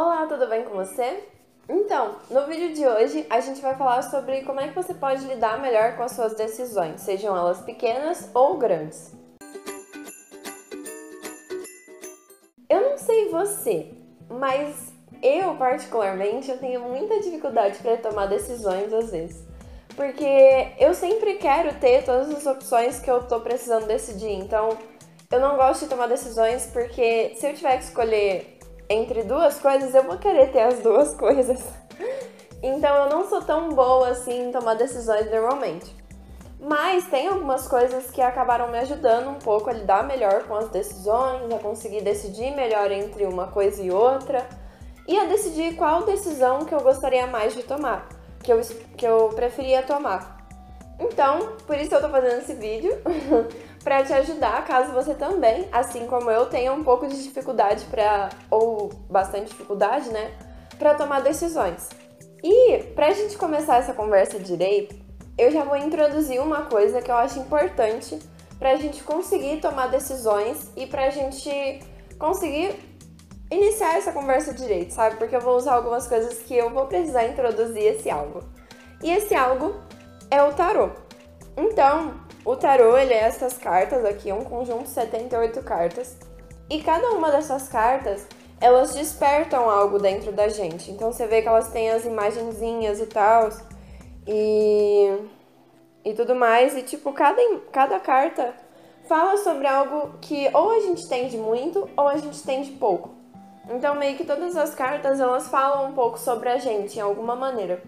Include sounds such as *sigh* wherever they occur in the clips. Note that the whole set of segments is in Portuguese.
Olá, tudo bem com você? Então, no vídeo de hoje a gente vai falar sobre como é que você pode lidar melhor com as suas decisões, sejam elas pequenas ou grandes. Eu não sei você, mas eu particularmente eu tenho muita dificuldade para tomar decisões às vezes. Porque eu sempre quero ter todas as opções que eu tô precisando decidir, então eu não gosto de tomar decisões porque se eu tiver que escolher entre duas coisas, eu vou querer ter as duas *laughs* coisas. Então eu não sou tão boa assim em tomar decisões normalmente. Mas tem algumas coisas que acabaram me ajudando um pouco a lidar melhor com as decisões, a conseguir decidir melhor entre uma coisa e outra e a decidir qual decisão que eu gostaria mais de tomar, que eu, que eu preferia tomar. Então, por isso eu tô fazendo esse vídeo, *laughs* para te ajudar, caso você também, assim como eu, tenha um pouco de dificuldade para ou bastante dificuldade, né, para tomar decisões. E pra gente começar essa conversa direito, eu já vou introduzir uma coisa que eu acho importante pra gente conseguir tomar decisões e pra gente conseguir iniciar essa conversa direito, sabe? Porque eu vou usar algumas coisas que eu vou precisar introduzir esse algo. E esse algo é o tarô. Então, o tarô, ele é essas cartas aqui, é um conjunto de 78 cartas. E cada uma dessas cartas, elas despertam algo dentro da gente. Então você vê que elas têm as imagenzinhas e tal. E e tudo mais. E tipo, cada, cada carta fala sobre algo que ou a gente tem de muito ou a gente tem de pouco. Então meio que todas as cartas elas falam um pouco sobre a gente em alguma maneira.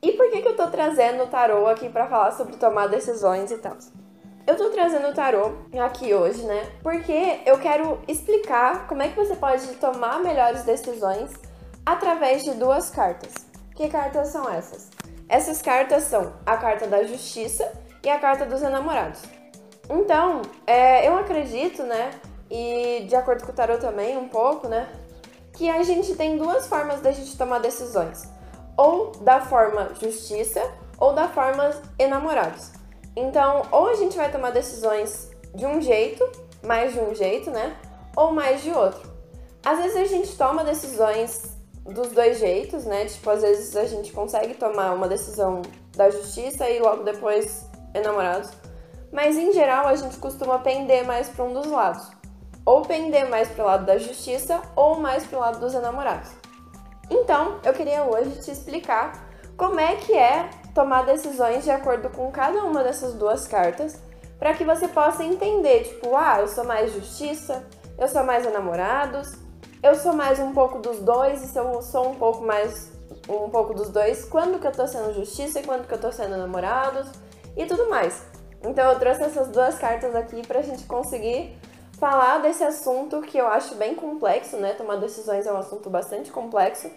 E por que, que eu tô trazendo o tarô aqui para falar sobre tomar decisões e tal? Eu tô trazendo o tarô aqui hoje, né? Porque eu quero explicar como é que você pode tomar melhores decisões através de duas cartas. Que cartas são essas? Essas cartas são a carta da justiça e a carta dos enamorados. Então, é, eu acredito, né? E de acordo com o tarô também, um pouco, né? Que a gente tem duas formas da gente tomar decisões ou da forma justiça ou da forma enamorados. Então, ou a gente vai tomar decisões de um jeito, mais de um jeito, né? Ou mais de outro. Às vezes a gente toma decisões dos dois jeitos, né? Tipo, às vezes a gente consegue tomar uma decisão da justiça e logo depois enamorados. Mas em geral a gente costuma pender mais para um dos lados. Ou pender mais para o lado da justiça ou mais para o lado dos enamorados. Então, eu queria hoje te explicar como é que é tomar decisões de acordo com cada uma dessas duas cartas, para que você possa entender, tipo, ah, eu sou mais justiça, eu sou mais enamorados, eu sou mais um pouco dos dois, e se eu sou um pouco mais um pouco dos dois, quando que eu tô sendo justiça e quando que eu tô sendo enamorados e tudo mais. Então eu trouxe essas duas cartas aqui pra gente conseguir falar desse assunto que eu acho bem complexo, né? Tomar decisões é um assunto bastante complexo,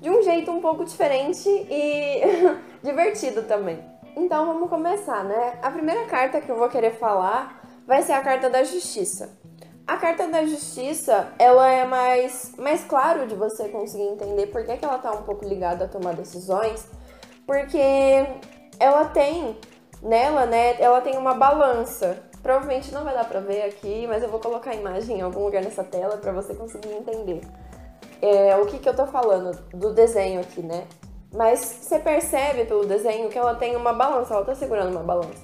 de um jeito um pouco diferente e *laughs* divertido também. Então vamos começar, né? A primeira carta que eu vou querer falar vai ser a carta da justiça. A carta da justiça, ela é mais, mais claro de você conseguir entender por que, que ela tá um pouco ligada a tomar decisões, porque ela tem nela, né, ela tem uma balança. Provavelmente não vai dar pra ver aqui, mas eu vou colocar a imagem em algum lugar nessa tela para você conseguir entender é, o que, que eu tô falando do desenho aqui, né? Mas você percebe pelo desenho que ela tem uma balança, ela tá segurando uma balança.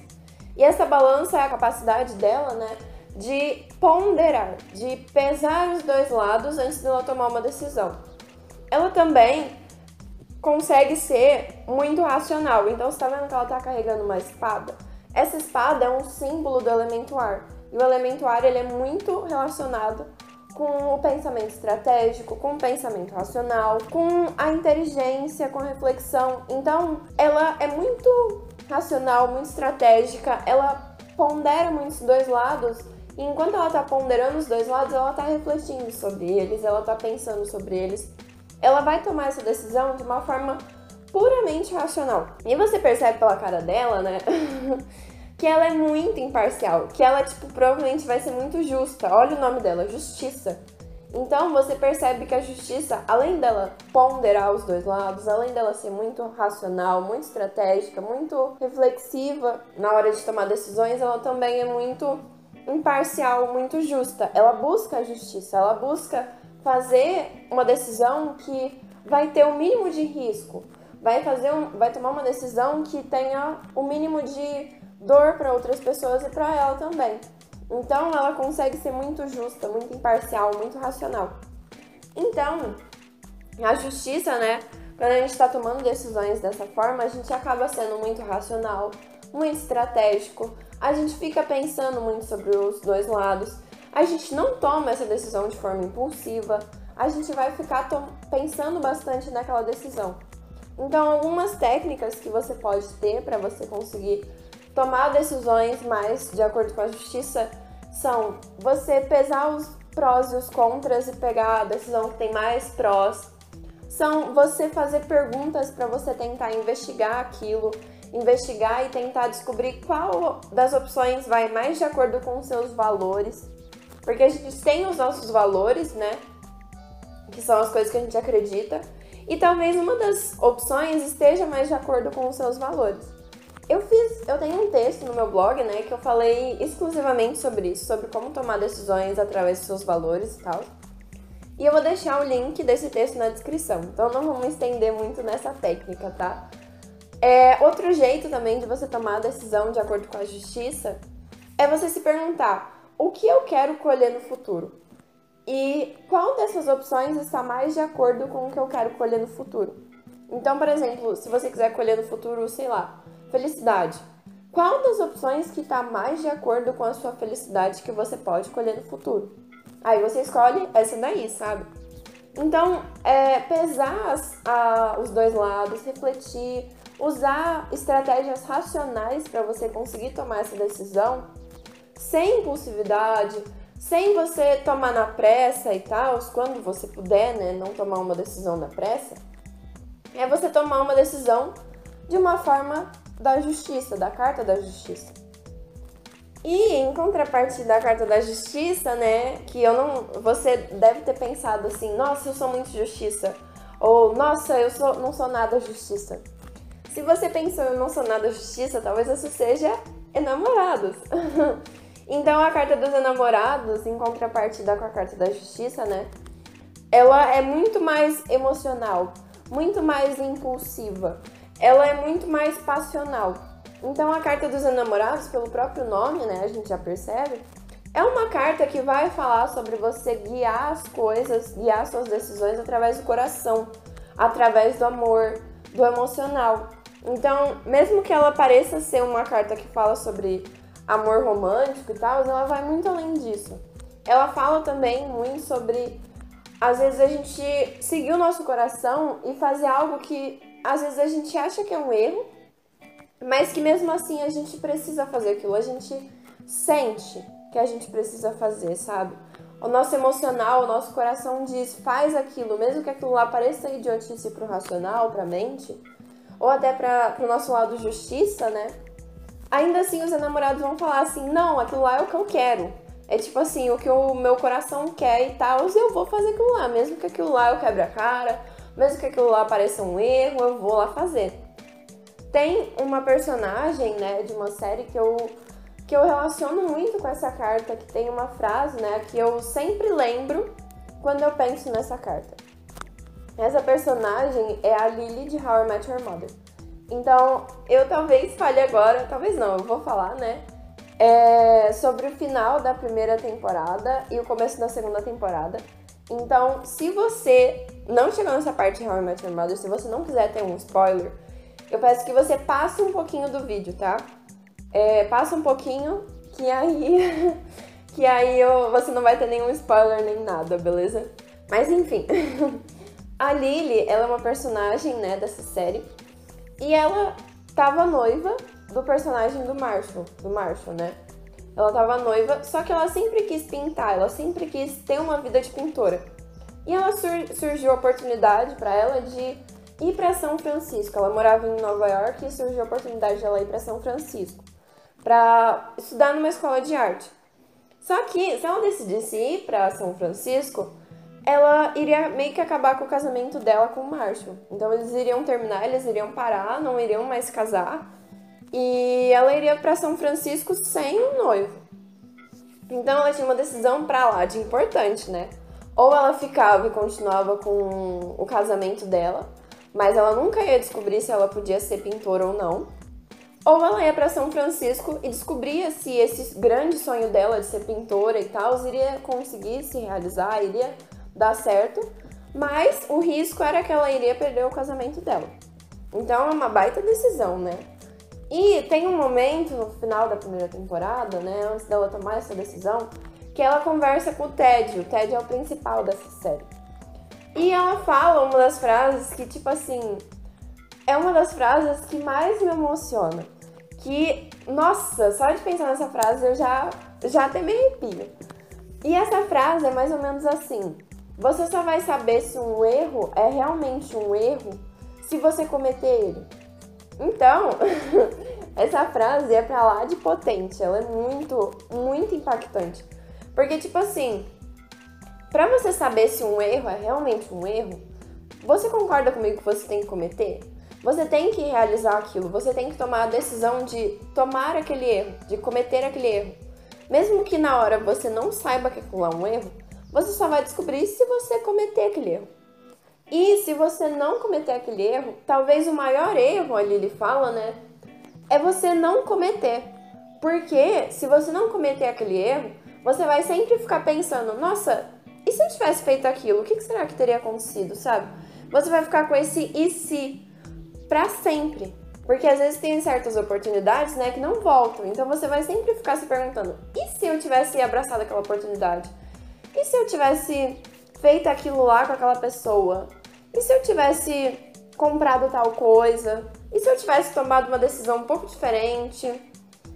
E essa balança é a capacidade dela, né, de ponderar, de pesar os dois lados antes dela tomar uma decisão. Ela também consegue ser muito racional. Então, você tá vendo que ela tá carregando uma espada? Essa espada é um símbolo do elemento ar. E o elemento ar ele é muito relacionado com o pensamento estratégico, com o pensamento racional, com a inteligência, com a reflexão. Então, ela é muito racional, muito estratégica, ela pondera muito os dois lados. E enquanto ela tá ponderando os dois lados, ela tá refletindo sobre eles, ela tá pensando sobre eles. Ela vai tomar essa decisão de uma forma puramente racional. E você percebe pela cara dela, né? *laughs* que ela é muito imparcial, que ela, tipo, provavelmente vai ser muito justa. Olha o nome dela, Justiça. Então você percebe que a justiça, além dela ponderar os dois lados, além dela ser muito racional, muito estratégica, muito reflexiva na hora de tomar decisões, ela também é muito imparcial, muito justa. Ela busca a justiça, ela busca fazer uma decisão que vai ter o mínimo de risco, vai fazer um, vai tomar uma decisão que tenha o mínimo de dor para outras pessoas e para ela também. Então ela consegue ser muito justa, muito imparcial, muito racional. Então, a justiça, né? Quando a gente está tomando decisões dessa forma, a gente acaba sendo muito racional, muito estratégico, a gente fica pensando muito sobre os dois lados, a gente não toma essa decisão de forma impulsiva, a gente vai ficar pensando bastante naquela decisão. Então, algumas técnicas que você pode ter para você conseguir tomar decisões mais de acordo com a justiça são você pesar os prós e os contras e pegar a decisão que tem mais prós. São você fazer perguntas para você tentar investigar aquilo, investigar e tentar descobrir qual das opções vai mais de acordo com os seus valores. Porque a gente tem os nossos valores, né? Que são as coisas que a gente acredita. E talvez uma das opções esteja mais de acordo com os seus valores. Eu fiz, eu tenho um texto no meu blog, né, que eu falei exclusivamente sobre isso, sobre como tomar decisões através dos seus valores e tal. E eu vou deixar o link desse texto na descrição. Então não vamos estender muito nessa técnica, tá? É, outro jeito também de você tomar a decisão de acordo com a justiça é você se perguntar: o que eu quero colher no futuro? E qual dessas opções está mais de acordo com o que eu quero colher no futuro? Então, por exemplo, se você quiser colher no futuro, sei lá, Felicidade. Qual das opções que está mais de acordo com a sua felicidade que você pode colher no futuro? Aí você escolhe essa daí, sabe? Então, é, pesar as, a, os dois lados, refletir, usar estratégias racionais para você conseguir tomar essa decisão, sem impulsividade, sem você tomar na pressa e tal, quando você puder, né, não tomar uma decisão na pressa, é você tomar uma decisão de uma forma da Justiça, da Carta da Justiça. E em contrapartida da Carta da Justiça, né, que eu não, você deve ter pensado assim, nossa, eu sou muito justiça, ou nossa, eu sou, não sou nada justiça. Se você pensou eu não sou nada justiça, talvez isso seja enamorados. *laughs* então a Carta dos Enamorados, em contrapartida com a Carta da Justiça, né, ela é muito mais emocional, muito mais impulsiva ela é muito mais passional. Então a carta dos enamorados, pelo próprio nome, né, a gente já percebe, é uma carta que vai falar sobre você guiar as coisas, guiar suas decisões através do coração, através do amor, do emocional. Então, mesmo que ela pareça ser uma carta que fala sobre amor romântico e tal, ela vai muito além disso. Ela fala também muito sobre às vezes a gente seguir o nosso coração e fazer algo que às vezes a gente acha que é um erro, mas que mesmo assim a gente precisa fazer aquilo, a gente sente que a gente precisa fazer, sabe? O nosso emocional, o nosso coração diz, faz aquilo, mesmo que aquilo lá pareça idiotice pro racional, pra mente, ou até para o nosso lado justiça, né? Ainda assim os enamorados vão falar assim, não, aquilo lá é o que eu quero. É tipo assim, o que o meu coração quer e tal, eu vou fazer aquilo lá, mesmo que aquilo lá eu quebre a cara, mesmo que aquilo lá pareça um erro, eu vou lá fazer. Tem uma personagem, né, de uma série que eu que eu relaciono muito com essa carta, que tem uma frase, né, que eu sempre lembro quando eu penso nessa carta. Essa personagem é a Lily de How I Met Your Mother. Então, eu talvez fale agora, talvez não, eu vou falar, né, é sobre o final da primeira temporada e o começo da segunda temporada. Então, se você não chegou nessa parte de How I Met Your Mother, se você não quiser ter um spoiler, eu peço que você passe um pouquinho do vídeo, tá? É, passa um pouquinho, que aí, *laughs* que aí eu, você não vai ter nenhum spoiler nem nada, beleza? Mas enfim, *laughs* a Lily, ela é uma personagem, né, dessa série, e ela tava noiva do personagem do Marshall, do Marshall, né? Ela tava noiva, só que ela sempre quis pintar, ela sempre quis ter uma vida de pintora. E ela sur surgiu a oportunidade para ela de ir para São Francisco. Ela morava em Nova York e surgiu a oportunidade de ela ir para São Francisco para estudar numa escola de arte. Só que se ela decidisse ir para São Francisco, ela iria meio que acabar com o casamento dela com o Marshall. Então eles iriam terminar, eles iriam parar, não iriam mais casar. E ela iria para São Francisco sem um noivo. Então ela tinha uma decisão para lá de importante, né? Ou ela ficava e continuava com o casamento dela, mas ela nunca ia descobrir se ela podia ser pintora ou não. Ou ela ia para São Francisco e descobria se esse grande sonho dela de ser pintora e tal iria conseguir se realizar, iria dar certo, mas o risco era que ela iria perder o casamento dela. Então é uma baita decisão, né? E tem um momento no final da primeira temporada, né, antes dela tomar essa decisão, que ela conversa com o Ted. O Ted é o principal dessa série. E ela fala uma das frases que, tipo assim, é uma das frases que mais me emociona. Que, nossa, só de pensar nessa frase eu já, já até me arrepio. E essa frase é mais ou menos assim: Você só vai saber se um erro é realmente um erro se você cometer ele. Então, *laughs* essa frase é pra lá de potente, ela é muito, muito impactante. Porque, tipo assim, pra você saber se um erro é realmente um erro, você concorda comigo que você tem que cometer? Você tem que realizar aquilo, você tem que tomar a decisão de tomar aquele erro, de cometer aquele erro. Mesmo que na hora você não saiba que aquilo é um erro, você só vai descobrir se você cometer aquele erro. E se você não cometer aquele erro, talvez o maior erro ali ele fala, né? É você não cometer. Porque se você não cometer aquele erro, você vai sempre ficar pensando, nossa, e se eu tivesse feito aquilo, o que será que teria acontecido, sabe? Você vai ficar com esse e se para sempre. Porque às vezes tem certas oportunidades, né, que não voltam. Então você vai sempre ficar se perguntando: e se eu tivesse abraçado aquela oportunidade? E se eu tivesse feito aquilo lá com aquela pessoa? E se eu tivesse comprado tal coisa? E se eu tivesse tomado uma decisão um pouco diferente?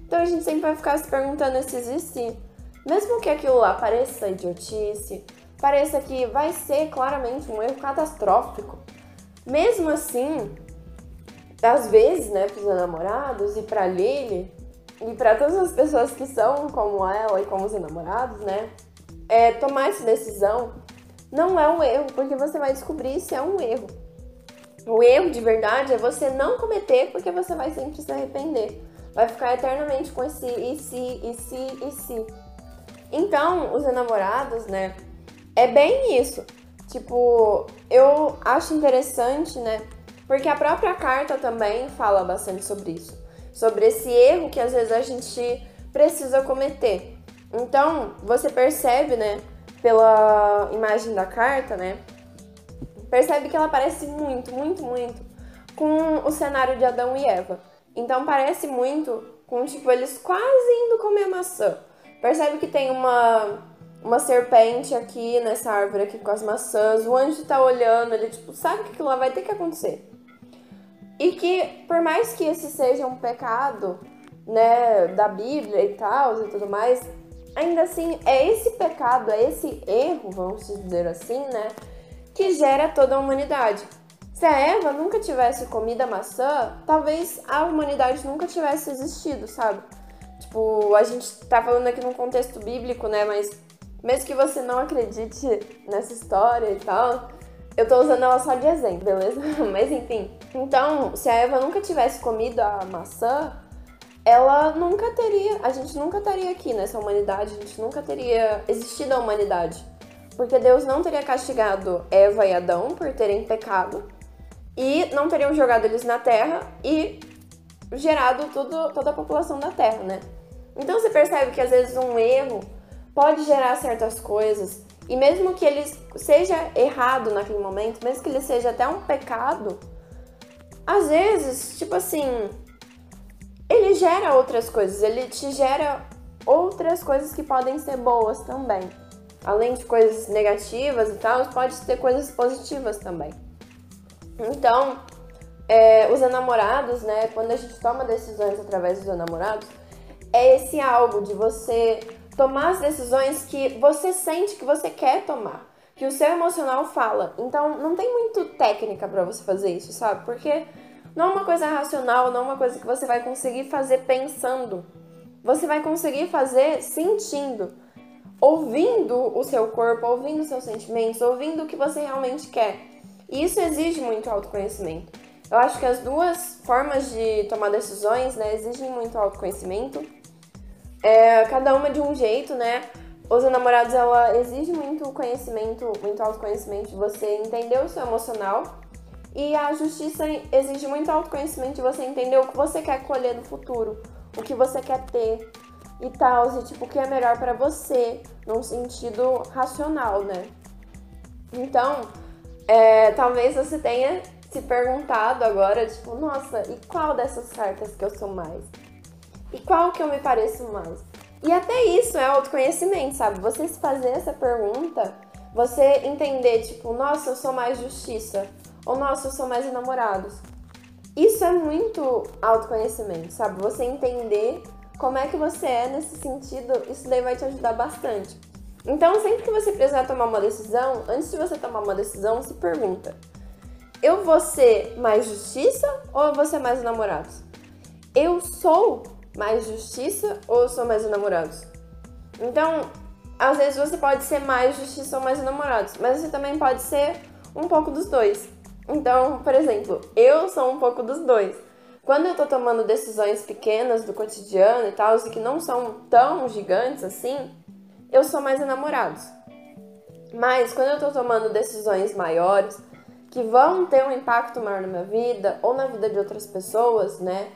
Então a gente sempre vai ficar se perguntando esses e se. Mesmo que aquilo lá pareça idiotice, pareça que vai ser claramente um erro catastrófico, mesmo assim, às vezes, né, para os namorados e para Lily e para todas as pessoas que são como ela e como os namorados, né, é, tomar essa decisão não é um erro, porque você vai descobrir se é um erro. O erro de verdade é você não cometer, porque você vai sempre se arrepender. Vai ficar eternamente com esse e se, e se, e se. Então, os enamorados, né? É bem isso. Tipo, eu acho interessante, né? Porque a própria carta também fala bastante sobre isso. Sobre esse erro que às vezes a gente precisa cometer. Então, você percebe, né? pela imagem da carta, né? Percebe que ela parece muito, muito, muito com o cenário de Adão e Eva. Então parece muito com tipo eles quase indo comer maçã. Percebe que tem uma uma serpente aqui nessa árvore aqui com as maçãs. O anjo tá olhando, ele tipo sabe que aquilo lá vai ter que acontecer. E que por mais que esse seja um pecado, né, da Bíblia e tal e tudo mais, ainda assim, é esse pecado, é esse erro, vamos dizer assim, né, que gera toda a humanidade. Se a Eva nunca tivesse comido a maçã, talvez a humanidade nunca tivesse existido, sabe? Tipo, a gente tá falando aqui num contexto bíblico, né, mas mesmo que você não acredite nessa história e tal, eu tô usando ela só de exemplo, beleza? *laughs* Mas enfim. Então, se a Eva nunca tivesse comido a maçã, ela nunca teria, a gente nunca estaria aqui nessa humanidade, a gente nunca teria existido a humanidade. Porque Deus não teria castigado Eva e Adão por terem pecado e não teriam jogado eles na terra e gerado tudo, toda a população da terra, né? Então você percebe que às vezes um erro pode gerar certas coisas e mesmo que ele seja errado naquele momento, mesmo que ele seja até um pecado, às vezes, tipo assim, gera outras coisas, ele te gera outras coisas que podem ser boas também. Além de coisas negativas e tal, pode ter coisas positivas também. Então, é, os enamorados, né? Quando a gente toma decisões através dos enamorados, é esse algo de você tomar as decisões que você sente que você quer tomar, que o seu emocional fala. Então, não tem muito técnica para você fazer isso, sabe? Porque não é uma coisa racional, não é uma coisa que você vai conseguir fazer pensando. Você vai conseguir fazer sentindo, ouvindo o seu corpo, ouvindo os seus sentimentos, ouvindo o que você realmente quer. E isso exige muito autoconhecimento. Eu acho que as duas formas de tomar decisões, né, exigem muito autoconhecimento. É, cada uma de um jeito, né? os namorados, ela exige muito conhecimento, muito autoconhecimento de você entender o seu emocional. E a justiça exige muito autoconhecimento de você entender o que você quer colher no futuro, o que você quer ter e tal, e tipo, o que é melhor para você, num sentido racional, né? Então, é, talvez você tenha se perguntado agora, tipo, nossa, e qual dessas cartas que eu sou mais? E qual que eu me pareço mais? E até isso é autoconhecimento, sabe? Você se fazer essa pergunta, você entender, tipo, nossa, eu sou mais justiça, ou nossa, eu sou mais enamorados. Isso é muito autoconhecimento, sabe? Você entender como é que você é nesse sentido, isso daí vai te ajudar bastante. Então, sempre que você precisar tomar uma decisão, antes de você tomar uma decisão, se pergunta: eu vou ser mais justiça ou eu vou ser mais namorados? Eu sou mais justiça ou eu sou mais namorados? Então, às vezes você pode ser mais justiça ou mais namorados, mas você também pode ser um pouco dos dois. Então, por exemplo, eu sou um pouco dos dois. Quando eu tô tomando decisões pequenas do cotidiano e tal, que não são tão gigantes assim, eu sou mais enamorados. Mas quando eu tô tomando decisões maiores, que vão ter um impacto maior na minha vida ou na vida de outras pessoas, né?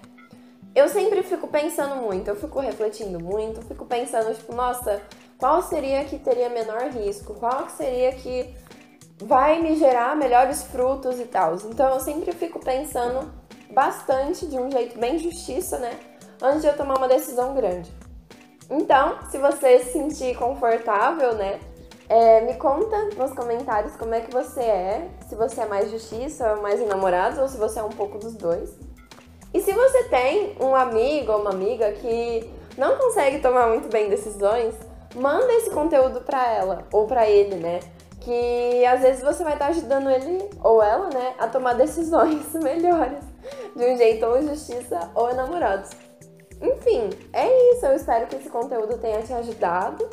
Eu sempre fico pensando muito, eu fico refletindo muito, eu fico pensando, tipo, nossa, qual seria que teria menor risco? Qual seria que vai me gerar melhores frutos e tal? Então eu sempre fico pensando bastante, de um jeito bem justiça, né? Antes de eu tomar uma decisão grande. Então, se você se sentir confortável, né? É, me conta nos comentários como é que você é, se você é mais justiça mais enamorado, ou se você é um pouco dos dois. E se você tem um amigo ou uma amiga que não consegue tomar muito bem decisões, manda esse conteúdo para ela ou para ele, né? Que às vezes você vai estar ajudando ele ou ela, né, a tomar decisões *laughs* melhores de um jeito ou justiça ou enamorados. Enfim, é isso. Eu espero que esse conteúdo tenha te ajudado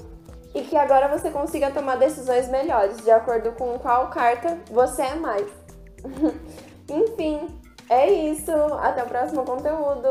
e que agora você consiga tomar decisões melhores de acordo com qual carta você é mais. *laughs* Enfim, é isso. Até o próximo conteúdo.